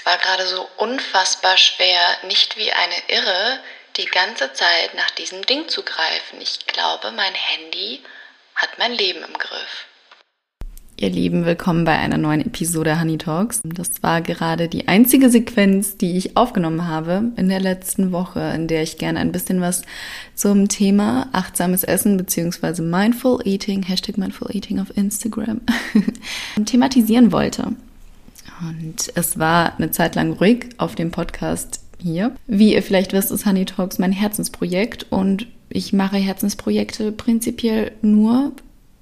Es war gerade so unfassbar schwer, nicht wie eine Irre die ganze Zeit nach diesem Ding zu greifen. Ich glaube, mein Handy hat mein Leben im Griff. Ihr Lieben, willkommen bei einer neuen Episode Honey Talks. Das war gerade die einzige Sequenz, die ich aufgenommen habe in der letzten Woche, in der ich gerne ein bisschen was zum Thema achtsames Essen bzw. Mindful Eating, Hashtag Mindful Eating auf Instagram, thematisieren wollte. Und es war eine Zeit lang ruhig auf dem Podcast hier. Wie ihr vielleicht wisst, ist Honey Talks mein Herzensprojekt und ich mache Herzensprojekte prinzipiell nur,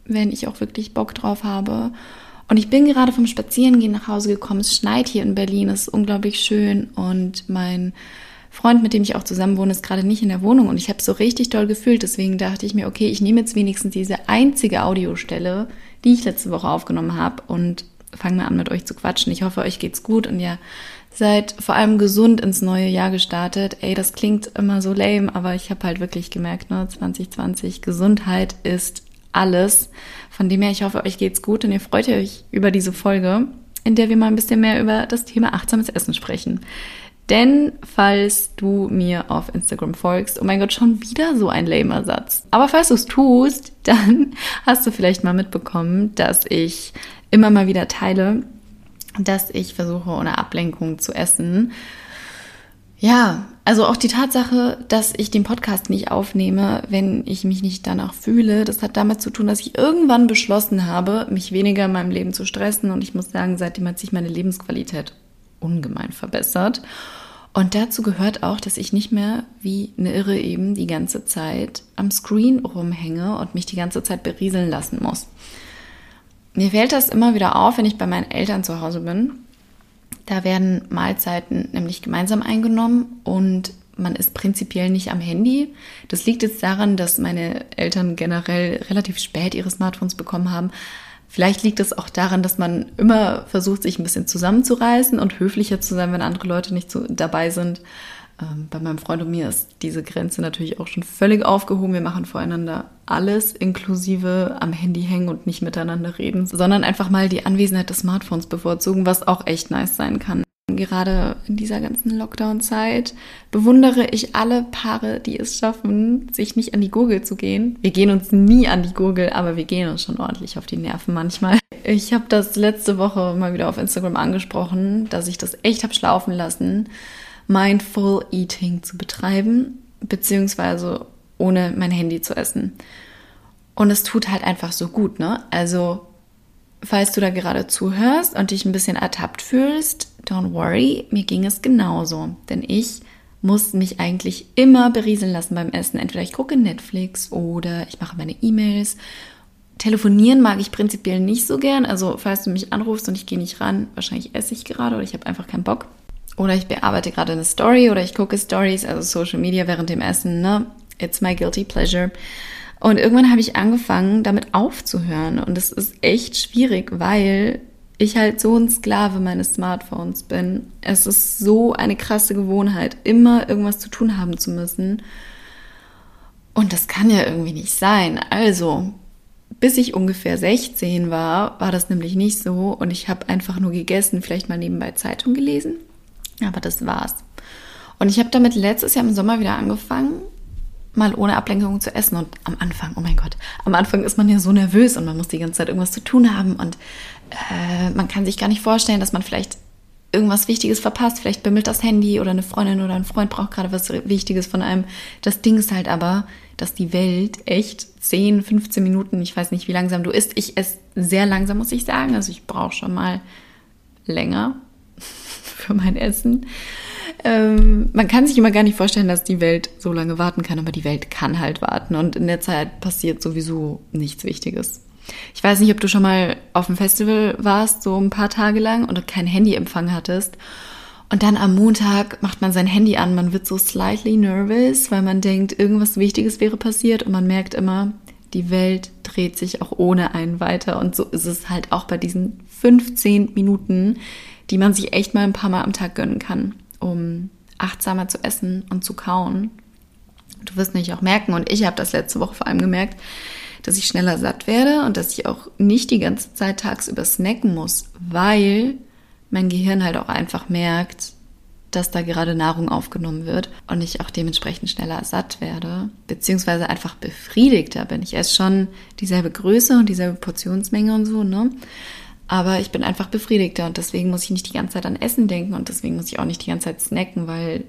wenn ich auch wirklich Bock drauf habe. Und ich bin gerade vom Spazierengehen nach Hause gekommen. Es schneit hier in Berlin, es ist unglaublich schön und mein Freund, mit dem ich auch zusammen wohne, ist gerade nicht in der Wohnung und ich habe es so richtig toll gefühlt. Deswegen dachte ich mir, okay, ich nehme jetzt wenigstens diese einzige Audiostelle, die ich letzte Woche aufgenommen habe und fange mal an mit euch zu quatschen. Ich hoffe, euch geht's gut und ihr seid vor allem gesund ins neue Jahr gestartet. Ey, das klingt immer so lame, aber ich habe halt wirklich gemerkt, ne, 2020, Gesundheit ist alles. Von dem her, ich hoffe, euch geht's gut und ihr freut euch über diese Folge, in der wir mal ein bisschen mehr über das Thema achtsames Essen sprechen. Denn falls du mir auf Instagram folgst, oh mein Gott, schon wieder so ein lamer Satz. Aber falls du es tust, dann hast du vielleicht mal mitbekommen, dass ich immer mal wieder teile, dass ich versuche, ohne Ablenkung zu essen. Ja, also auch die Tatsache, dass ich den Podcast nicht aufnehme, wenn ich mich nicht danach fühle, das hat damit zu tun, dass ich irgendwann beschlossen habe, mich weniger in meinem Leben zu stressen. Und ich muss sagen, seitdem hat sich meine Lebensqualität ungemein verbessert. Und dazu gehört auch, dass ich nicht mehr wie eine Irre eben die ganze Zeit am Screen rumhänge und mich die ganze Zeit berieseln lassen muss. Mir fällt das immer wieder auf, wenn ich bei meinen Eltern zu Hause bin. Da werden Mahlzeiten nämlich gemeinsam eingenommen und man ist prinzipiell nicht am Handy. Das liegt jetzt daran, dass meine Eltern generell relativ spät ihre Smartphones bekommen haben. Vielleicht liegt es auch daran, dass man immer versucht, sich ein bisschen zusammenzureißen und höflicher zu sein, wenn andere Leute nicht so dabei sind. Ähm, bei meinem Freund und mir ist diese Grenze natürlich auch schon völlig aufgehoben. Wir machen voreinander alles, inklusive am Handy hängen und nicht miteinander reden, sondern einfach mal die Anwesenheit des Smartphones bevorzugen, was auch echt nice sein kann. Gerade in dieser ganzen Lockdown-Zeit bewundere ich alle Paare, die es schaffen, sich nicht an die Gurgel zu gehen. Wir gehen uns nie an die Gurgel, aber wir gehen uns schon ordentlich auf die Nerven manchmal. Ich habe das letzte Woche mal wieder auf Instagram angesprochen, dass ich das echt habe schlaufen lassen Mindful Eating zu betreiben, beziehungsweise ohne mein Handy zu essen. Und es tut halt einfach so gut, ne? Also, falls du da gerade zuhörst und dich ein bisschen ertappt fühlst, don't worry, mir ging es genauso. Denn ich muss mich eigentlich immer berieseln lassen beim Essen. Entweder ich gucke Netflix oder ich mache meine E-Mails. Telefonieren mag ich prinzipiell nicht so gern. Also, falls du mich anrufst und ich gehe nicht ran, wahrscheinlich esse ich gerade oder ich habe einfach keinen Bock. Oder ich bearbeite gerade eine Story oder ich gucke Stories, also Social Media während dem Essen, ne? It's my guilty pleasure. Und irgendwann habe ich angefangen, damit aufzuhören. Und es ist echt schwierig, weil ich halt so ein Sklave meines Smartphones bin. Es ist so eine krasse Gewohnheit, immer irgendwas zu tun haben zu müssen. Und das kann ja irgendwie nicht sein. Also, bis ich ungefähr 16 war, war das nämlich nicht so. Und ich habe einfach nur gegessen, vielleicht mal nebenbei Zeitung gelesen aber das war's. Und ich habe damit letztes Jahr im Sommer wieder angefangen, mal ohne Ablenkung zu essen. Und am Anfang, oh mein Gott, am Anfang ist man ja so nervös und man muss die ganze Zeit irgendwas zu tun haben. Und äh, man kann sich gar nicht vorstellen, dass man vielleicht irgendwas Wichtiges verpasst. Vielleicht bimmelt das Handy oder eine Freundin oder ein Freund braucht gerade was Wichtiges von einem. Das Ding ist halt aber, dass die Welt echt 10, 15 Minuten, ich weiß nicht, wie langsam du isst. Ich esse sehr langsam, muss ich sagen. Also ich brauche schon mal länger für mein Essen. Ähm, man kann sich immer gar nicht vorstellen, dass die Welt so lange warten kann, aber die Welt kann halt warten und in der Zeit passiert sowieso nichts Wichtiges. Ich weiß nicht, ob du schon mal auf dem Festival warst, so ein paar Tage lang und kein Handyempfang hattest. Und dann am Montag macht man sein Handy an, man wird so slightly nervous, weil man denkt, irgendwas Wichtiges wäre passiert und man merkt immer, die Welt dreht sich auch ohne einen weiter. Und so ist es halt auch bei diesen 15 Minuten, die man sich echt mal ein paar Mal am Tag gönnen kann, um achtsamer zu essen und zu kauen. Du wirst nicht auch merken, und ich habe das letzte Woche vor allem gemerkt, dass ich schneller satt werde und dass ich auch nicht die ganze Zeit tagsüber snacken muss, weil mein Gehirn halt auch einfach merkt, dass da gerade Nahrung aufgenommen wird und ich auch dementsprechend schneller satt werde, beziehungsweise einfach befriedigter bin. Ich esse schon dieselbe Größe und dieselbe Portionsmenge und so, ne? Aber ich bin einfach befriedigter und deswegen muss ich nicht die ganze Zeit an Essen denken und deswegen muss ich auch nicht die ganze Zeit snacken, weil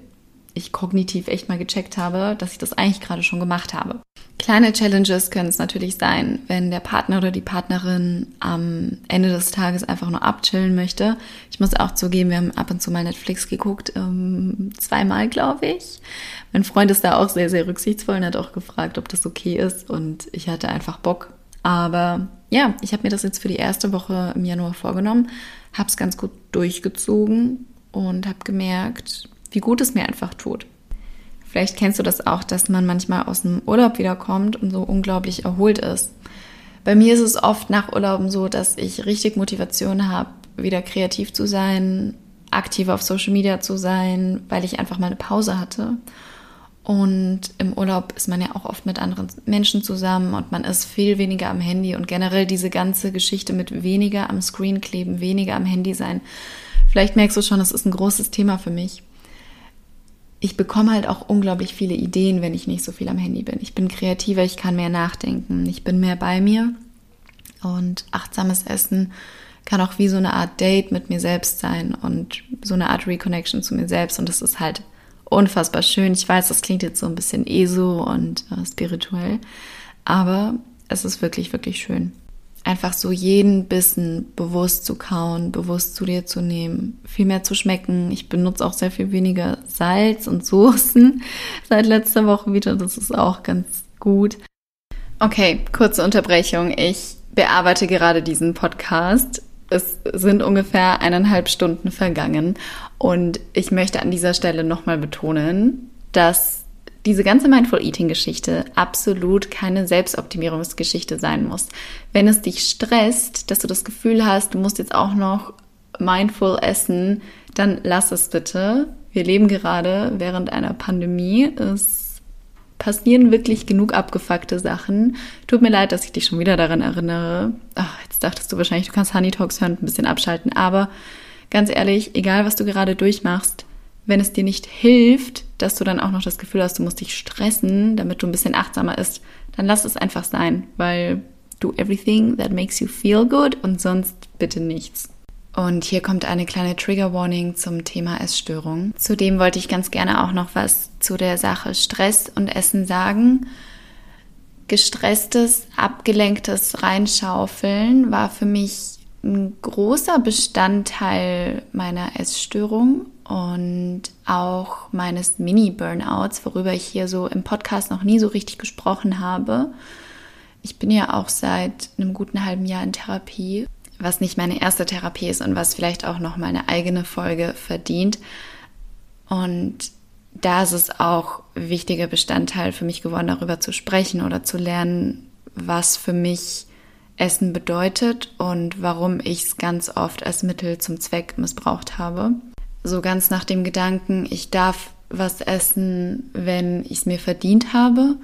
ich kognitiv echt mal gecheckt habe, dass ich das eigentlich gerade schon gemacht habe. Kleine Challenges können es natürlich sein, wenn der Partner oder die Partnerin am Ende des Tages einfach nur abchillen möchte. Ich muss auch zugeben, wir haben ab und zu mal Netflix geguckt, ähm, zweimal glaube ich. Mein Freund ist da auch sehr, sehr rücksichtsvoll und hat auch gefragt, ob das okay ist und ich hatte einfach Bock. Aber ja, ich habe mir das jetzt für die erste Woche im Januar vorgenommen, habe es ganz gut durchgezogen und habe gemerkt, wie gut es mir einfach tut. Vielleicht kennst du das auch, dass man manchmal aus dem Urlaub wiederkommt und so unglaublich erholt ist. Bei mir ist es oft nach Urlauben so, dass ich richtig Motivation habe, wieder kreativ zu sein, aktiv auf Social Media zu sein, weil ich einfach mal eine Pause hatte. Und im Urlaub ist man ja auch oft mit anderen Menschen zusammen und man ist viel weniger am Handy und generell diese ganze Geschichte mit weniger am Screen kleben, weniger am Handy sein. Vielleicht merkst du schon, das ist ein großes Thema für mich ich bekomme halt auch unglaublich viele Ideen, wenn ich nicht so viel am Handy bin. Ich bin kreativer, ich kann mehr nachdenken, ich bin mehr bei mir. Und achtsames Essen kann auch wie so eine Art Date mit mir selbst sein und so eine Art Reconnection zu mir selbst. Und das ist halt unfassbar schön. Ich weiß, das klingt jetzt so ein bisschen ESO und äh, spirituell, aber es ist wirklich, wirklich schön einfach so jeden Bissen bewusst zu kauen, bewusst zu dir zu nehmen, viel mehr zu schmecken. Ich benutze auch sehr viel weniger Salz und Soßen seit letzter Woche wieder. Das ist auch ganz gut. Okay, kurze Unterbrechung. Ich bearbeite gerade diesen Podcast. Es sind ungefähr eineinhalb Stunden vergangen und ich möchte an dieser Stelle nochmal betonen, dass diese ganze Mindful Eating Geschichte absolut keine Selbstoptimierungsgeschichte sein muss. Wenn es dich stresst, dass du das Gefühl hast, du musst jetzt auch noch mindful essen, dann lass es bitte. Wir leben gerade während einer Pandemie. Es passieren wirklich genug abgefuckte Sachen. Tut mir leid, dass ich dich schon wieder daran erinnere. Ach, jetzt dachtest du wahrscheinlich, du kannst Honey Talks hören und ein bisschen abschalten. Aber ganz ehrlich, egal was du gerade durchmachst, wenn es dir nicht hilft, dass du dann auch noch das Gefühl hast, du musst dich stressen, damit du ein bisschen achtsamer ist, dann lass es einfach sein, weil do everything that makes you feel good und sonst bitte nichts. Und hier kommt eine kleine Trigger Warning zum Thema Essstörung. Zudem wollte ich ganz gerne auch noch was zu der Sache Stress und Essen sagen. Gestresstes, abgelenktes Reinschaufeln war für mich ein großer Bestandteil meiner Essstörung und auch meines Mini-Burnouts, worüber ich hier so im Podcast noch nie so richtig gesprochen habe. Ich bin ja auch seit einem guten halben Jahr in Therapie, was nicht meine erste Therapie ist und was vielleicht auch noch mal eine eigene Folge verdient. Und da ist es auch wichtiger Bestandteil für mich geworden, darüber zu sprechen oder zu lernen, was für mich Essen bedeutet und warum ich es ganz oft als Mittel zum Zweck missbraucht habe so ganz nach dem Gedanken, ich darf was essen, wenn ich es mir verdient habe,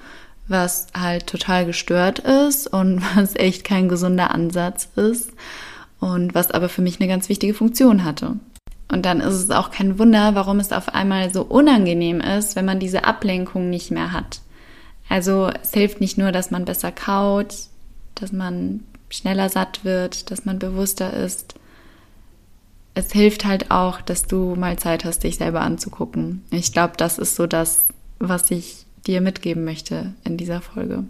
was halt total gestört ist und was echt kein gesunder Ansatz ist und was aber für mich eine ganz wichtige Funktion hatte. Und dann ist es auch kein Wunder, warum es auf einmal so unangenehm ist, wenn man diese Ablenkung nicht mehr hat. Also es hilft nicht nur, dass man besser kaut, dass man schneller satt wird, dass man bewusster ist, es hilft halt auch, dass du mal Zeit hast, dich selber anzugucken. Ich glaube, das ist so das, was ich dir mitgeben möchte in dieser Folge.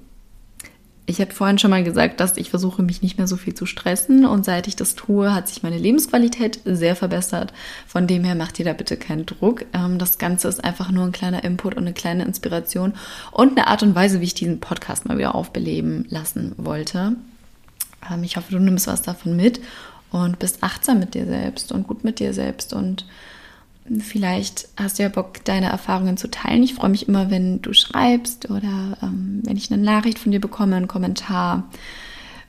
Ich habe vorhin schon mal gesagt, dass ich versuche, mich nicht mehr so viel zu stressen und seit ich das tue, hat sich meine Lebensqualität sehr verbessert. Von dem her macht ihr da bitte keinen Druck. Ähm, das Ganze ist einfach nur ein kleiner Input und eine kleine Inspiration und eine Art und Weise, wie ich diesen Podcast mal wieder aufbeleben lassen wollte. Ähm, ich hoffe, du nimmst was davon mit und bist achtsam mit dir selbst und gut mit dir selbst und vielleicht hast du ja Bock, deine Erfahrungen zu teilen. Ich freue mich immer, wenn du schreibst oder ähm, wenn ich eine Nachricht von dir bekomme, einen Kommentar,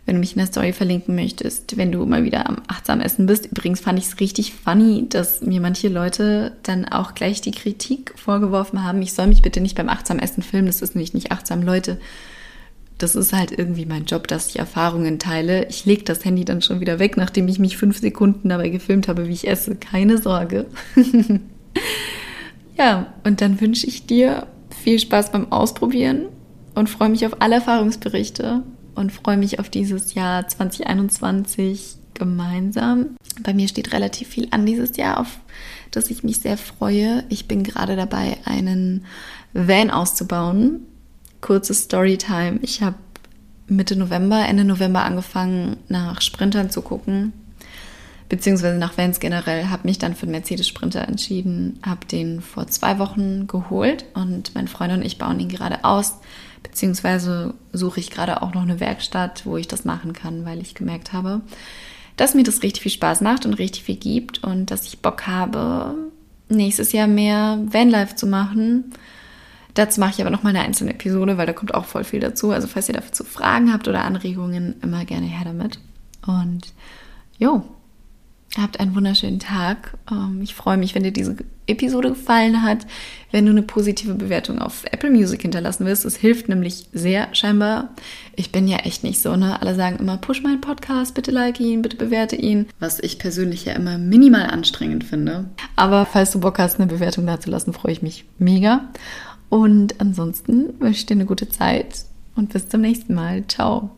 wenn du mich in der Story verlinken möchtest, wenn du mal wieder am achtsam Essen bist. Übrigens fand ich es richtig funny, dass mir manche Leute dann auch gleich die Kritik vorgeworfen haben, ich soll mich bitte nicht beim achtsam Essen filmen, das ist nämlich nicht achtsam. Leute, das ist halt irgendwie mein Job, dass ich Erfahrungen teile. Ich lege das Handy dann schon wieder weg, nachdem ich mich fünf Sekunden dabei gefilmt habe, wie ich esse. Keine Sorge. ja, und dann wünsche ich dir viel Spaß beim Ausprobieren und freue mich auf alle Erfahrungsberichte und freue mich auf dieses Jahr 2021 gemeinsam. Bei mir steht relativ viel an dieses Jahr, auf das ich mich sehr freue. Ich bin gerade dabei, einen Van auszubauen kurze Storytime. Ich habe Mitte November, Ende November angefangen, nach Sprintern zu gucken, beziehungsweise nach Vans generell, habe mich dann für den Mercedes Sprinter entschieden, habe den vor zwei Wochen geholt und mein Freund und ich bauen ihn gerade aus, beziehungsweise suche ich gerade auch noch eine Werkstatt, wo ich das machen kann, weil ich gemerkt habe, dass mir das richtig viel Spaß macht und richtig viel gibt und dass ich Bock habe, nächstes Jahr mehr Vanlife zu machen Dazu mache ich aber nochmal eine einzelne Episode, weil da kommt auch voll viel dazu. Also falls ihr dazu Fragen habt oder Anregungen, immer gerne her damit. Und jo, habt einen wunderschönen Tag. Ähm, ich freue mich, wenn dir diese Episode gefallen hat, wenn du eine positive Bewertung auf Apple Music hinterlassen wirst. Das hilft nämlich sehr scheinbar. Ich bin ja echt nicht so, ne? Alle sagen immer, push meinen Podcast, bitte like ihn, bitte bewerte ihn. Was ich persönlich ja immer minimal anstrengend finde. Aber falls du Bock hast, eine Bewertung dazulassen, freue ich mich mega. Und ansonsten wünsche ich dir eine gute Zeit und bis zum nächsten Mal. Ciao.